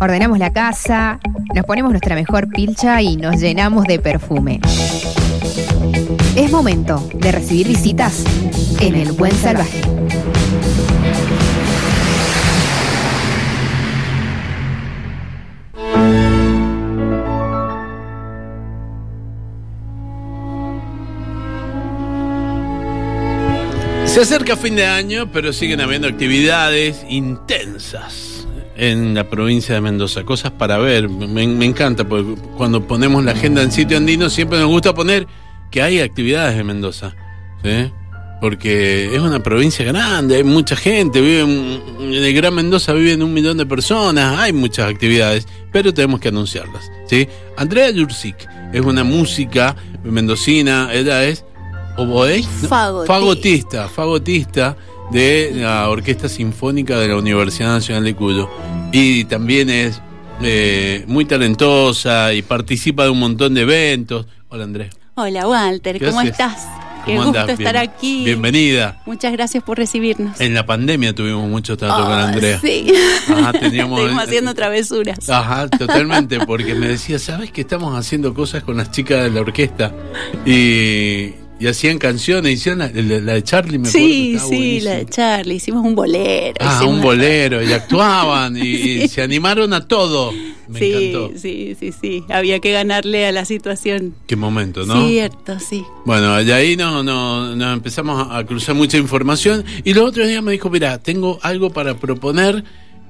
ordenamos la casa, nos ponemos nuestra mejor pilcha y nos llenamos de perfume. Es momento de recibir visitas en el Buen Salvaje. Se acerca fin de año, pero siguen habiendo actividades intensas en la provincia de Mendoza. Cosas para ver. Me, me encanta, porque cuando ponemos la agenda en sitio andino, siempre nos gusta poner que hay actividades en Mendoza. ¿sí? Porque es una provincia grande, hay mucha gente, vive en, en el Gran Mendoza viven un millón de personas, hay muchas actividades, pero tenemos que anunciarlas. ¿sí? Andrea Jursic es una música mendocina, ella es oboe, ¿no? Fagotista. fagotista, fagotista de la Orquesta Sinfónica de la Universidad Nacional de Cuyo. Y también es eh, muy talentosa y participa de un montón de eventos. Hola Andrés. Hola Walter, ¿Qué ¿cómo haces? estás? Qué ¿Cómo gusto andás? estar Bien- aquí. Bienvenida. Muchas gracias por recibirnos. En la pandemia tuvimos mucho trato con Ah, Andrea. Sí. Ajá, teníamos- Estuvimos haciendo travesuras. Ajá, totalmente, porque me decía, ¿sabes que estamos haciendo cosas con las chicas de la orquesta? Y, y hacían canciones, hicieron la, la- la de Charlie, me acuerdo. sí, estaba sí, buenísima. la de Charlie. Hicimos un bolero. Ah, un una- bolero, y actuaban, y, y se animaron a todo. Me sí, encantó. sí, sí, sí. Había que ganarle a la situación. Qué momento, ¿no? Cierto, sí. Bueno, de ahí nos no, nos empezamos a cruzar mucha información y los otros días me dijo, mira, tengo algo para proponer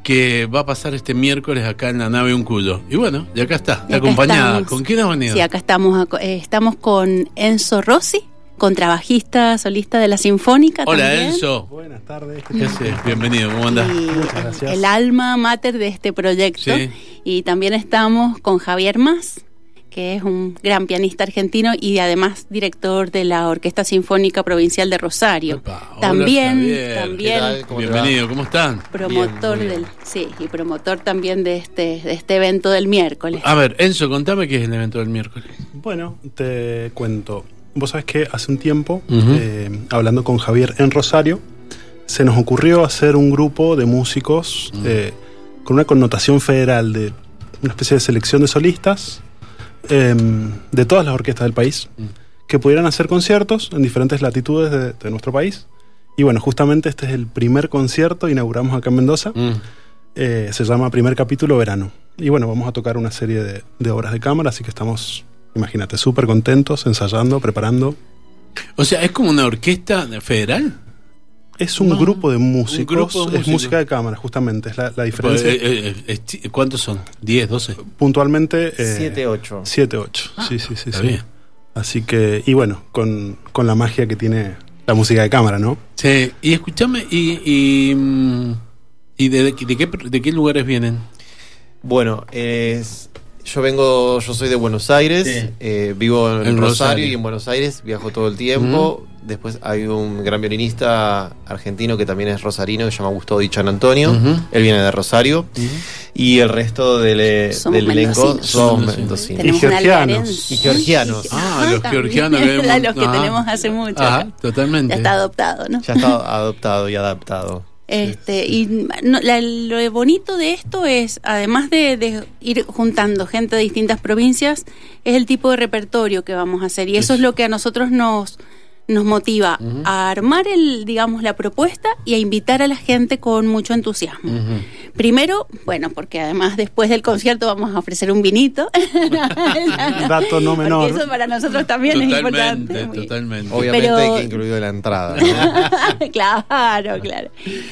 que va a pasar este miércoles acá en la nave Un Cuyo. Y bueno, y acá está, Y acá acompañada. estamos. ¿Con quién has venido? Sí, acá estamos, eh, estamos con Enzo Rossi, contrabajista, solista de la Sinfónica. Hola también. Enzo, Buenas tardes. ¿qué haces? Bienvenido, ¿cómo andás? Y Muchas gracias. el alma mater de este proyecto. Sí. Y también estamos con Javier Más, que es un gran pianista argentino y además director de la Orquesta Sinfónica Provincial de Rosario. Hola, también, Javier. también ¿Qué. Bienvenido, ¿cómo están? promotor Bien, muy bien. del, sí, y promotor también de este, de este evento del miércoles. A ver, Enzo, contame qué es el evento del miércoles. Bueno, te cuento. Vos sabés que hace un tiempo, eh, hablando con Javier en Rosario, se nos ocurrió hacer un grupo de músicos Mm. eh, con una connotación federal de una especie de selección de solistas eh, de todas las orquestas del país Mm. que pudieran hacer conciertos en diferentes latitudes de, de nuestro país. Y bueno, justamente este es el primer concierto, inauguramos acá en Mendoza. Mm. Eh, se llama Primer Capítulo Verano. Y bueno, vamos a tocar una serie de, de obras de cámara, así que estamos, imagínate, súper contentos, ensayando, preparando. O sea, ¿es como una orquesta federal? Es un No, grupo de músicos, grupo de es músicos. música de cámara, justamente, es la, la diferencia. Eh, eh, eh, ¿Cuántos son? ¿10, 12? Puntualmente... eh, 7, 8. 7, 8. sí, sí, sí. está sí. bien. Así que, y bueno, con, con la magia que tiene la música de cámara, ¿no? Sí, y escúchame, y, y, mm, ¿y de, de qué, de qué lugares vienen? Bueno, es, yo vengo, yo soy de Buenos Aires, Sí. eh, vivo en, En Rosario, Rosario. y en Buenos Aires, viajo todo el tiempo. Después hay un gran violinista argentino que también es rosarino, que se llama Gustavo Di Chan Antonio. Él viene de Rosario. Y el resto del, eh, Somos del elenco son Mendocinos. Y georgianos. Y georgianos. Ah, los también. georgianos que vemos- los que ajá. tenemos hace mucho. Ajá, totalmente. Ya está adoptado, ¿no? Ya está adoptado y adaptado. Este, y no, la- lo bonito de esto es, además de, de ir juntando gente de distintas provincias, es el tipo de repertorio que vamos a hacer. Y eso es lo que a nosotros nos, nos motiva a armar el, digamos, la propuesta y a invitar a la gente con mucho entusiasmo. Primero, bueno, porque además después del concierto vamos a ofrecer un vinito. Dato no menor. Porque eso para nosotros también es Totalmente, importante. Muy- totalmente. Obviamente Pero- hay que incluir la entrada. ¿no? claro, claro.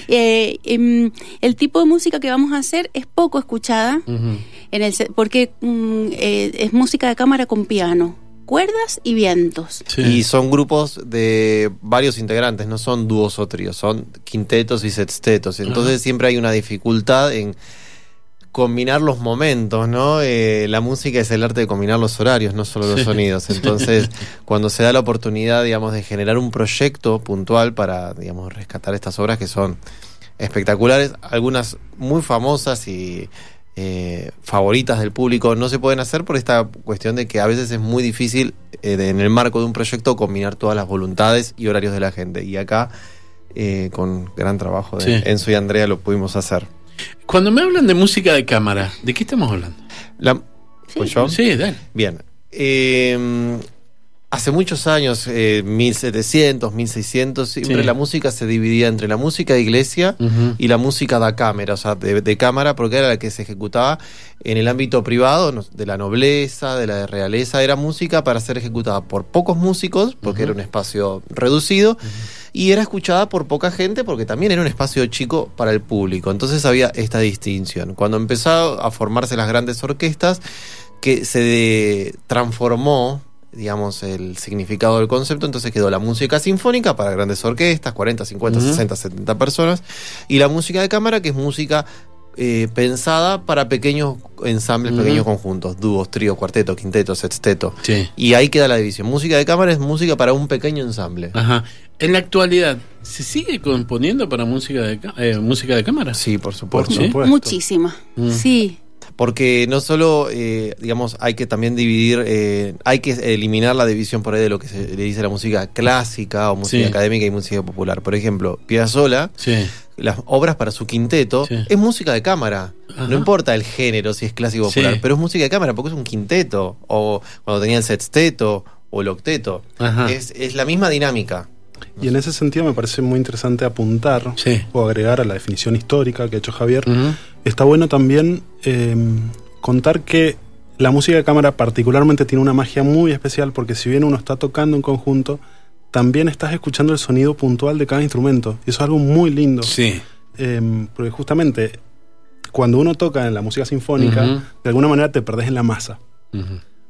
Eh, em, el tipo de música que vamos a hacer es poco escuchada, en el, se- porque mm, eh, es música de cámara con piano, cuerdas y vientos. Sí. Y son grupos de varios integrantes, no son dúos o tríos, son quintetos y sextetos. Entonces siempre hay una dificultad en combinar los momentos, ¿no? Eh, la música es el arte de combinar los horarios, no solo los Sí. sonidos. Entonces, cuando se da la oportunidad, digamos, de generar un proyecto puntual para, digamos, rescatar estas obras que son espectaculares, algunas muy famosas y eh, favoritas del público, no se pueden hacer por esta cuestión de que a veces es muy difícil eh, de- en el marco de un proyecto combinar todas las voluntades y horarios de la gente. Y acá, eh, con gran trabajo de Sí. Enzo y Andrea, lo pudimos hacer. Cuando me hablan de música de cámara, ¿de qué estamos hablando? La- ¿Pues yo? Sí, dale. Bien. Hace muchos años, eh, 1700, 1600, siempre Sí. la música se dividía entre la música de iglesia y la música da cámara, o sea, de, de cámara, porque era la que se ejecutaba en el ámbito privado, de la nobleza, de la realeza, era música para ser ejecutada por pocos músicos, porque era un espacio reducido, y era escuchada por poca gente, porque también era un espacio chico para el público. Entonces había esta distinción. Cuando empezaron a formarse las grandes orquestas, que se de- transformó digamos, el significado del concepto, entonces quedó la música sinfónica para grandes orquestas, 40, 50, Ujú. 60, 70 personas, y la música de cámara, que es música eh, pensada para pequeños ensambles, pequeños conjuntos, dúos, tríos, cuartetos, quintetos, sexteto. Sí. Y ahí queda la división. Música de cámara es música para un pequeño ensamble. Ajá. En la actualidad, ¿se sigue componiendo para música de, eh, música de cámara? Sí, por supuesto. Sí. Muchísima. Mm. Sí. Porque no solo, eh, digamos, hay que también dividir, eh, hay que eliminar la división por ahí de lo que se le dice la música clásica o música Sí. académica y música popular. Por ejemplo, Piazzolla, Sí. las obras para su quinteto, Sí. es música de cámara. Ajá. No importa el género, si es clásico o popular, Sí. pero es música de cámara porque es un quinteto. O cuando tenía el sexteto o el octeto. Ajá. Es, es la misma dinámica. Y en ese sentido me parece muy interesante apuntar Sí. o agregar a la definición histórica que ha hecho Javier. Está bueno también eh, contar que la música de cámara particularmente tiene una magia muy especial porque si bien uno está tocando en conjunto, también estás escuchando el sonido puntual de cada instrumento. Y eso es algo muy lindo. Sí. Eh, porque justamente cuando uno toca en la música sinfónica, de alguna manera te perdés en la masa.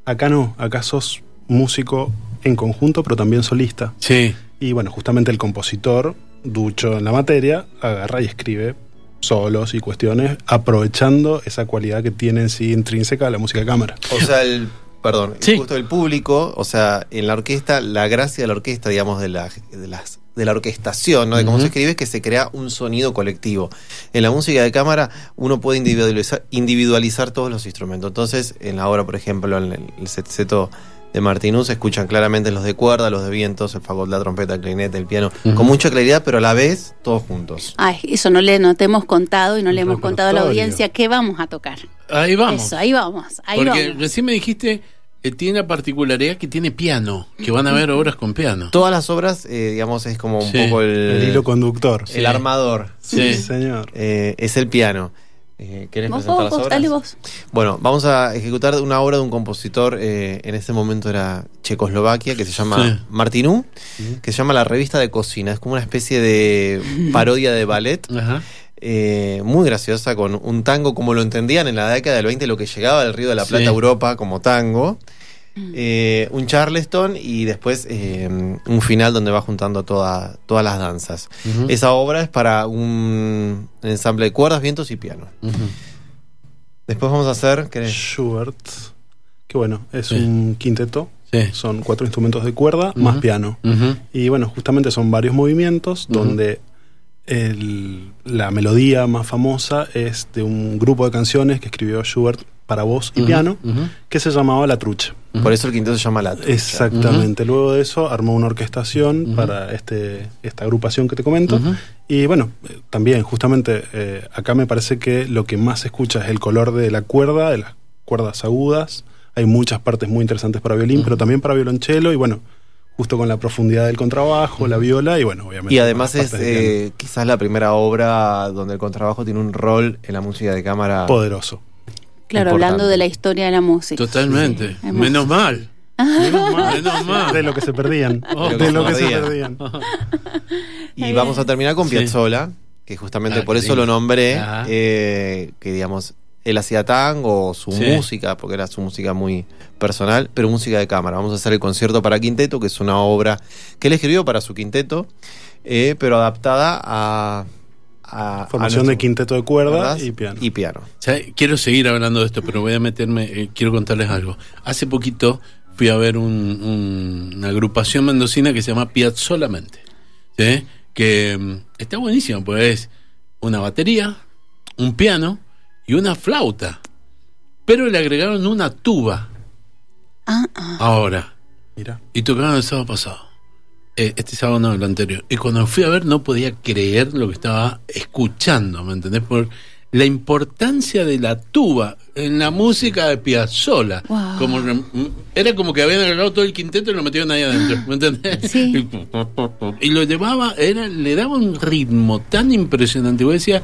Acá no, acá sos músico en conjunto, pero también solista. Sí. Y bueno, justamente el compositor, ducho en la materia, agarra y escribe solos y cuestiones, aprovechando esa cualidad que tiene en sí intrínseca la música de cámara. O sea, el. Perdón, Sí. justo el público, o sea, en la orquesta, la gracia de la orquesta, digamos, de la, de las, de la orquestación, ¿no? De cómo se escribe, es que se crea un sonido colectivo. En la música de cámara, uno puede individualizar, individualizar todos los instrumentos. Entonces, en la obra, por ejemplo, en el, el sexteto de Martinuz, se escuchan claramente los de cuerda, los de vientos, el fagot, la trompeta, el clarinete, el piano, con mucha claridad, pero a la vez, todos juntos. Ay, eso no le no te hemos contado y no le hemos contado a la audiencia qué vamos a tocar. Ahí vamos. Eso, ahí vamos, ahí Porque vamos. recién me dijiste, eh, tiene la particularidad que tiene piano, que van a haber obras con piano. Todas las obras, eh, digamos, es como un Sí. poco el, El hilo conductor. el Sí. armador. Sí. señor. Eh, es el piano. Eh, ¿Querés Vos, presentar vos, las vos, obras? dale vos. Bueno, vamos a ejecutar una obra de un compositor, eh, en este momento era Checoslovaquia, que se llama Sí. Martinú, que se llama La Revista de Cocina. Es como una especie de parodia de ballet, Ajá. eh, muy graciosa, con un tango como lo entendían en la década del 20, lo que llegaba del Río de la Plata Sí. a Europa como tango. Eh, un charleston y después eh, un final donde va juntando toda- todas las danzas. Esa obra es para un ensamble de cuerdas, vientos y piano. Después vamos a hacer. ¿querés? Schubert, que bueno, es Sí. un quinteto, Sí. son cuatro instrumentos de cuerda más piano. Y bueno, justamente son varios movimientos donde el- la melodía más famosa es de un grupo de canciones que escribió Schubert para voz y piano, que se llamaba La Trucha. Por eso el quinteto se llama La Trucha. Exactamente. Luego de eso armó una orquestación para este, esta agrupación que te comento. Y bueno, eh, también justamente eh, acá me parece que lo que más se escucha es el color de la cuerda, de las cuerdas agudas. Hay muchas partes muy interesantes para violín, pero también para violonchelo y bueno, justo con la profundidad del contrabajo, la viola y bueno, obviamente. Y además es eh, quizás la primera obra donde el contrabajo tiene un rol en la música de cámara. poderoso. Claro, Importante. hablando de la historia de la música. Totalmente. Sí. Menos mal. Menos mal. Menos mal. De lo que se perdían. Oh. de lo que se perdían. Y vamos a terminar con Sí. Piazzolla, que justamente Ah, por eso lo nombré, Ajá. eh, que digamos, él hacía tango, su Sí. música, porque era su música muy personal, pero música de cámara. Vamos a hacer el concierto para quinteto, que es una obra que él escribió para su quinteto, eh, pero adaptada a... a- Formación a de quinteto de cuerda ¿verdad? y piano. Y piano. Quiero seguir hablando de esto, pero voy a meterme, eh, quiero contarles algo. Hace poquito fui a ver un- un- una agrupación mendocina que se llama Piazzolamente, ¿sí? que mm, está buenísimo, pues es una batería, un piano y una flauta, pero le agregaron una tuba Ah, ah. ahora Mira. y tocaron el sábado pasado. Eh, este sábado no, el anterior. Y cuando fui a ver no podía creer lo que estaba escuchando, ¿me entendés? Por la importancia de la tuba en la música de Piazzolla. Wow. Como, era como que habían agarrado todo el quinteto y lo metieron ahí adentro. ¿Me entendés? Sí. Y lo llevaba, era, le daba un ritmo tan impresionante. Y vos decías,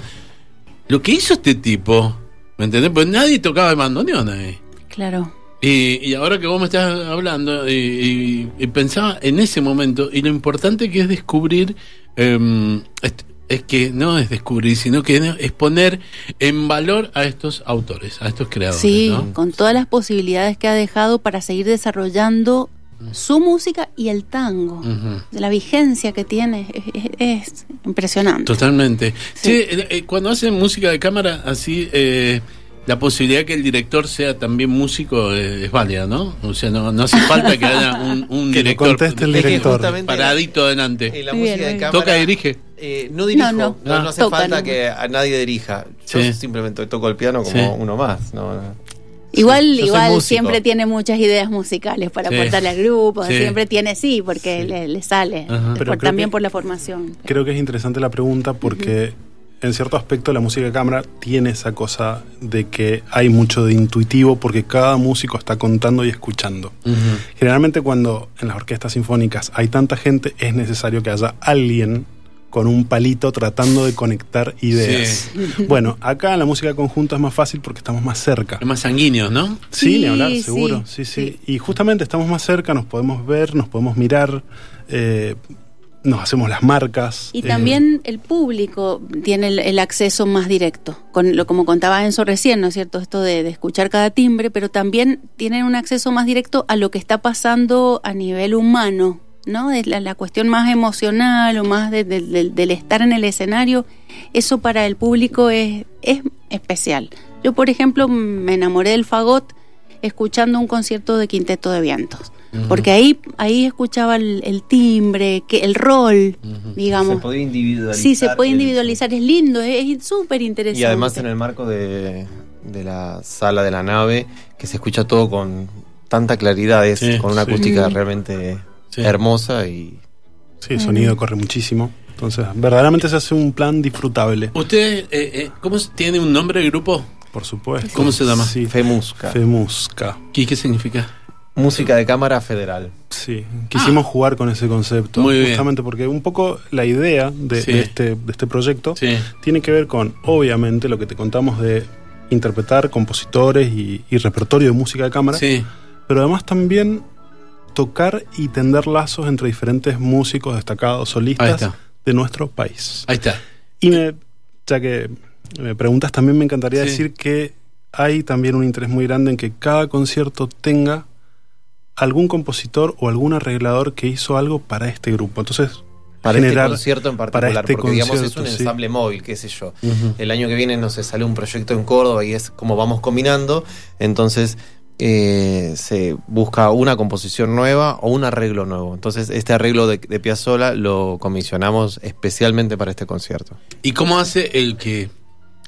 lo que hizo este tipo, ¿me entendés? Pues nadie tocaba el bandoneón ahí. Claro. Y, y ahora que vos me estás hablando, y, y- pensaba en ese momento, y lo importante que es descubrir, em, es, es que no es descubrir, sino que es poner en valor a estos autores, a estos creadores. Sí, ¿no? con todas las posibilidades que ha dejado para seguir desarrollando su música y el tango. De la vigencia que tiene es, es- es impresionante. Totalmente. Sí. Eh, eh, cuando hacen música de cámara así, eh, la posibilidad que el director sea también músico es válida, ¿no? O sea, no, no hace falta que haya un, un Que lo director conteste el Es que director. paradito adelante. en la Muy bien, música de muy bien. cámara. Toca y dirige. Eh, no dirijo, No, no, no. no hace Toca falta que a nadie dirija. Yo Sí. simplemente toco el piano como Sí. uno más. ¿no? Igual, igual siempre tiene muchas ideas musicales para Sí. aportarle al grupo, Sí. siempre tiene sí, porque Sí. le, le sale, Ajá. Por- también que- por la formación. Creo que es interesante la pregunta porque en cierto aspecto la música de cámara tiene esa cosa de que hay mucho de intuitivo porque cada músico está contando y escuchando. Generalmente cuando en las orquestas sinfónicas hay tanta gente es necesario que haya alguien con un palito tratando de conectar ideas. Bueno, acá en la música conjunta es más fácil porque estamos más cerca. Es más sanguíneo, ¿no? Sí, ni hablar, sí, seguro. Sí, sí, sí. Y justamente estamos más cerca, nos podemos ver, nos podemos mirar, eh, nos hacemos las marcas. Y eh, también el público tiene el, el acceso más directo, con lo como contaba Enzo recién, ¿no es cierto? Esto de, de escuchar cada timbre, pero también tienen un acceso más directo a lo que está pasando a nivel humano, ¿no? De la, la cuestión más emocional o más de- de- del- del estar en el escenario, eso para el público es, es especial. Yo, por ejemplo, me enamoré del fagot escuchando un concierto de Quinteto de Vientos. Porque ahí, ahí escuchaba el, el timbre, que el rol, digamos. Se podía individualizar. Sí, se puede el- individualizar, es lindo, es súper interesante. Y además en el marco de, de la sala de la nave, que se escucha todo con tanta claridad, es Sí, con una sí. acústica Mm. realmente Sí. hermosa y Sí, el sonido corre muchísimo. Entonces, verdaderamente se hace un plan disfrutable, ¿Usted, eh, eh, cómo tiene un nombre de grupo? por supuesto. ¿Cómo se llama? Sí, Femusca. Femusca. ¿Qué, qué significa? Música de cámara federal. Sí, quisimos jugar con ese concepto. Ah. Muy bien. justamente porque un poco la idea de, Sí. de este, de este proyecto Sí. tiene que ver con, obviamente, lo que te contamos de interpretar compositores y, y repertorio de música de cámara, Sí. pero además también tocar y tender lazos entre diferentes músicos destacados, solistas de nuestro país. Ahí está. Y me, ya que me preguntas, también me encantaría Sí. decir que hay también un interés muy grande en que cada concierto tenga algún compositor o algún arreglador que hizo algo para este grupo. Entonces, Para generar este concierto en particular, para este porque digamos es un sí. ensamble móvil, qué sé yo. El año que viene, no sé, sale un proyecto en Córdoba y es como vamos combinando. Entonces eh, se busca una composición nueva o un arreglo nuevo. Entonces este arreglo de, de Piazzolla lo comisionamos especialmente para este concierto. ¿Y cómo hace el que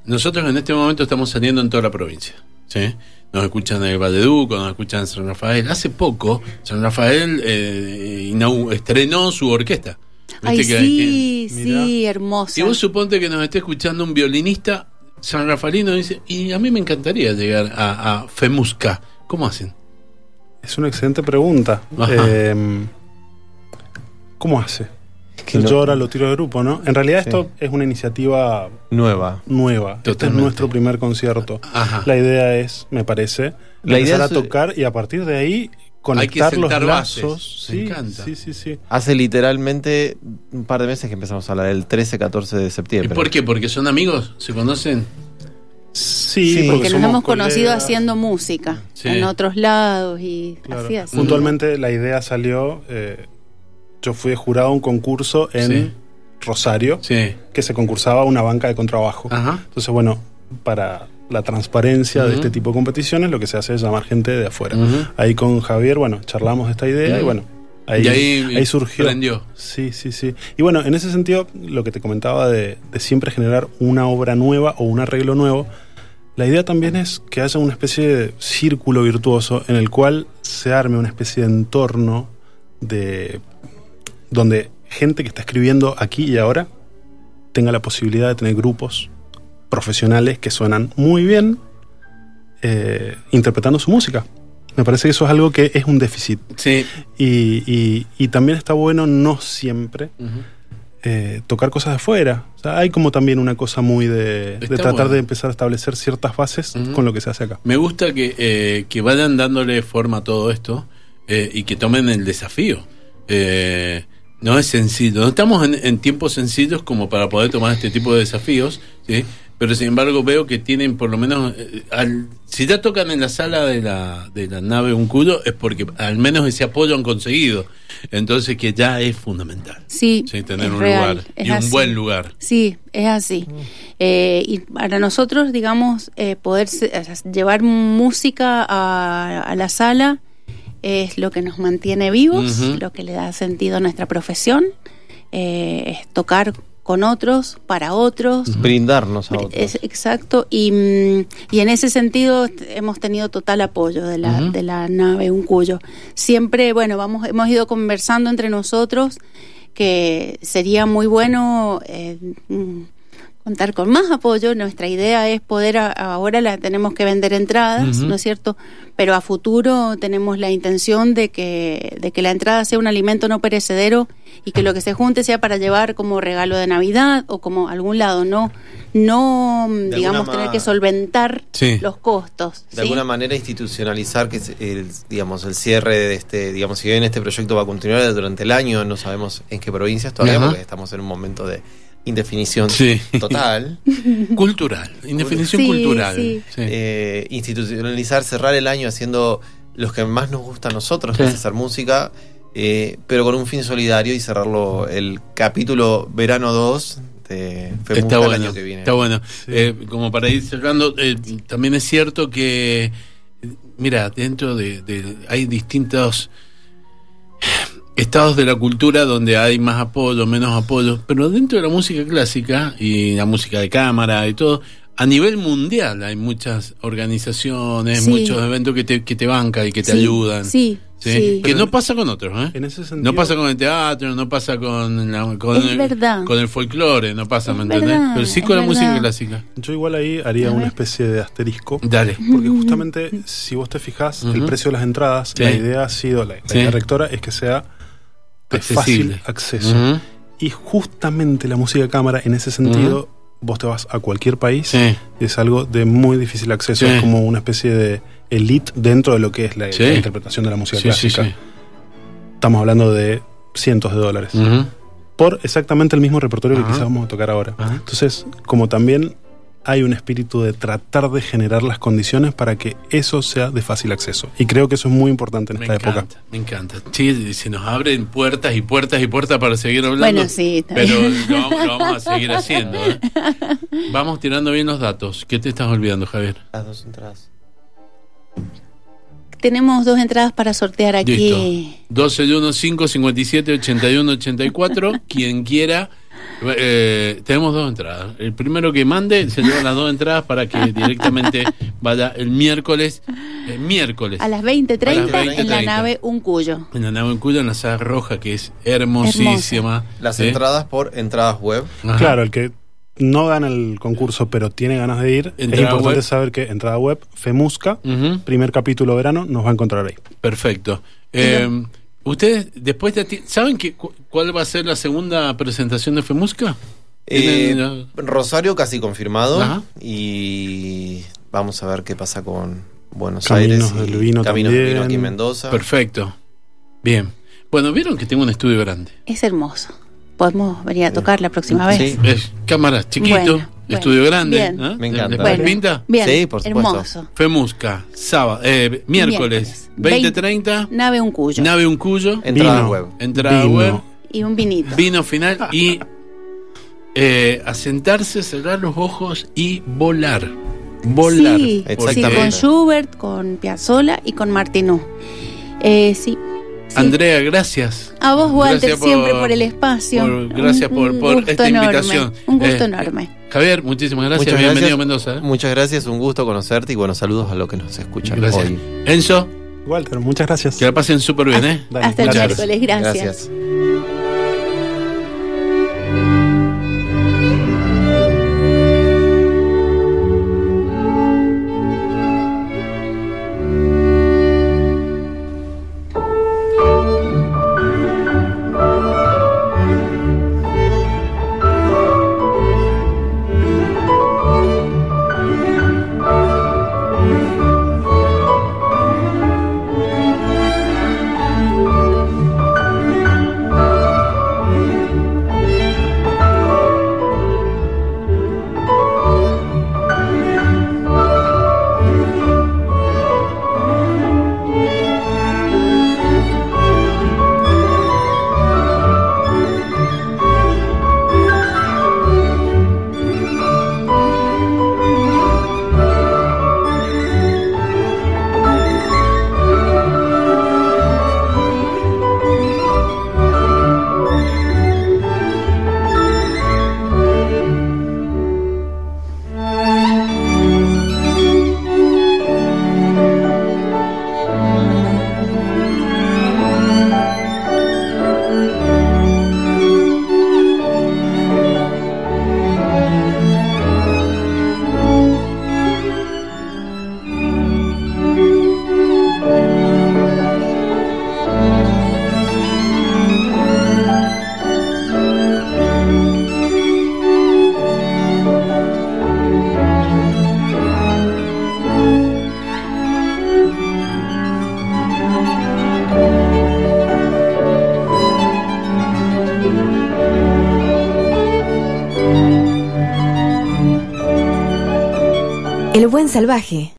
nosotros en este momento estamos saliendo en toda la provincia? ¿sí? Nos escuchan en el Valleduco, nos escuchan en San Rafael. Hace poco, San Rafael eh, inau- estrenó su orquesta. Ay, sí, que- sí, hermosa. y vos suponte que nos esté escuchando un violinista San Rafaelino y dice, y a mí me encantaría llegar a, a Femusca. ¿Cómo hacen? es una excelente pregunta. Eh, ¿Cómo hace? Que Yo no- ahora lo tiro de grupo, ¿no? En realidad Sí. esto es una iniciativa Nueva. nueva. Este es Totalmente. nuestro primer concierto. Ajá. La idea es, me parece, La idea empezar a es- tocar y a partir de ahí conectar los lazos. Me Sí, encanta. sí, sí, sí. Hace literalmente un par de meses que empezamos a hablar, el 13-14 de ¿Y septiembre. por qué? ¿Porque son amigos? ¿Se conocen? Sí, Sí. porque nos somos hemos conocido haciendo música Sí. en otros lados y Claro. así así. Puntualmente la idea salió, eh, yo fui jurado a un concurso en Sí. Rosario, Sí. que se concursaba una banca de contrabajo. Ajá. Entonces, bueno, para la transparencia de este tipo de competiciones, lo que se hace es llamar gente de afuera. Ahí con Javier, bueno, charlamos de esta idea y bueno, ahí, y ahí, ahí surgió. prendió. Sí, sí, sí. Y bueno, en ese sentido, lo que te comentaba de, de siempre generar una obra nueva o un arreglo nuevo, la idea también es que haya una especie de círculo virtuoso en el cual se arme una especie de entorno de donde gente que está escribiendo aquí y ahora tenga la posibilidad de tener grupos profesionales que suenan muy bien eh, interpretando su música. Me parece que eso es algo que es un déficit. Sí. Y, y- y también está bueno no siempre eh, tocar cosas de afuera. O sea, hay como también una cosa muy de, de tratar bueno. de empezar a establecer ciertas bases con lo que se hace acá. Me gusta que, eh, que vayan dándole forma a todo esto y que tomen el desafío. Eh, no es sencillo. No estamos en, en tiempos sencillos como para poder tomar este tipo de desafíos, ¿sí? pero sin embargo veo que tienen por lo menos, eh, al- si ya tocan en la sala de la, de la nave un culo, es porque al menos ese apoyo han conseguido. Entonces que ya es fundamental. Sí, Sí, tener un real, lugar y un buen lugar. Sí, es así. Eh, y para nosotros, digamos, eh, poder sea, llevar música a, a la sala es lo que nos mantiene vivos, lo que le da sentido a nuestra profesión, eh, es tocar con otros, para otros. Brindarnos a otros. Es exacto, y, mm, y en ese sentido hemos tenido total apoyo de la, de la nave Un Cuyo. Siempre, bueno, vamos, hemos ido conversando entre nosotros que sería muy bueno eh, mm, contar con más apoyo. Nuestra idea es poder, a- ahora la tenemos que vender entradas. ¿no es cierto? Pero a futuro tenemos la intención de que, de que la entrada sea un alimento no perecedero y que lo que se junte sea para llevar como regalo de Navidad o como algún lado, no, no mm, De digamos, tener que solventar Sí. los costos. de ¿sí? alguna manera institucionalizar que el, digamos el cierre de este digamos si bien este proyecto va a continuar durante el año no sabemos en qué provincias todavía porque estamos en un momento de indefinición Sí. total Cultural, indefinición Sí, cultural. sí. Eh, institucionalizar cerrar el año haciendo los que más nos gusta a nosotros que es hacer música eh, pero con un fin solidario y cerrarlo el capítulo verano 2 de Está el bueno, año que viene está bueno. Eh, como para ir cerrando, eh, también es cierto que, mira, dentro de, de- hay distintos estados de la cultura donde hay más apoyo, menos apoyo, pero dentro de la música clásica y la música de cámara y todo, a nivel mundial hay muchas organizaciones, Sí. muchos eventos que te, que te bancan y que te Sí, ayudan. Sí, ¿sí? sí. Que no pasa con otros, ¿eh? En ese sentido, No pasa con el teatro, no pasa con, la- con, el, verdad. con el folclore, no pasa, Es ¿me entendés? verdad, Pero sí con la música clásica. yo igual ahí haría una especie de asterisco. Dale. Porque justamente, si vos te fijas, el precio de las entradas, Sí. la idea ha sido, la, la Sí. idea rectora es que sea de Accesible. fácil acceso. Y justamente la música de cámara, en ese sentido, vos te vas a cualquier país Sí. es algo de muy difícil acceso. Sí. Es como una especie de elite dentro de lo que es la, Sí. la interpretación de la música clásica. Estamos hablando de cientos de dólares. Por exactamente el mismo repertorio que quizás vamos a tocar ahora. Entonces, como también hay un espíritu de tratar de generar las condiciones para que eso sea de fácil acceso. Y creo que eso es muy importante en Me esta época. encanta, me encanta. Sí, se nos abren puertas y puertas y puertas para seguir hablando. Bueno, sí, Pero lo, vamos- lo vamos a seguir haciendo. ¿eh? Vamos tirando bien los datos. ¿Qué te estás olvidando, Javier? las dos entradas Tenemos dos entradas para sortear aquí. Listo. 12 de 1, 5, 57, 81, 84. Quien quiera. Eh, tenemos dos entradas. El primero que mande se lleva las dos entradas para que directamente vaya el miércoles. eh, miércoles. A las 20.30 A las en la 20:30. nave Un Cuyo. En la nave en Cuyo, en la sala roja, que es hermosísima. las entradas por entradas web Ajá. Claro, el que no gana el concurso pero tiene ganas de ir, es importante web. saber que entrada web, FEMUSCA, primer capítulo verano, nos va a encontrar ahí. Perfecto. Eh, Ustedes, después de ti- ¿saben qué, cu- cuál va a ser la segunda presentación de FEMUSCA? Eh, Rosario casi confirmado Ajá. y vamos a ver qué pasa con Buenos Caminos Aires y del Vino Caminos del Vino aquí en Mendoza. Perfecto. Bien. Bueno, vieron que tengo un estudio grande. Es hermoso. Podemos venir a tocar la próxima vez. Sí. Es cámara chiquito, Bueno, bueno. estudio grande. Bien. ¿eh? Me encanta. ¿Les Bueno, pinta? Bien, Sí, por supuesto. hermoso. FEMUSCA, sábado, eh, miércoles, Miércoles, 20.30, Nave Un Cuyo. nave un cuyo, Entradas Vino. web. entrada Vino. web, Y un vinito. vino final y eh, a sentarse, cerrar los ojos y volar. Volar. Sí, sí, con Schubert, con Piazzolla y con Martinú. Eh, sí. Sí. Andrea, gracias. A vos, Walter, por- siempre por el espacio. por- gracias Un- por- un por gusto esta enorme, invitación. Un gusto Eh, enorme. Javier, muchísimas gracias. Muchas Bienvenido gracias. a Mendoza. ¿eh? Muchas gracias, un gusto conocerte y bueno, saludos a los que nos escuchan Gracias. hoy. Enzo, Walter, muchas gracias. que la pasen súper bien, ¿eh? Dale, Hasta el miércoles, gracias. Gracias. Buen salvaje.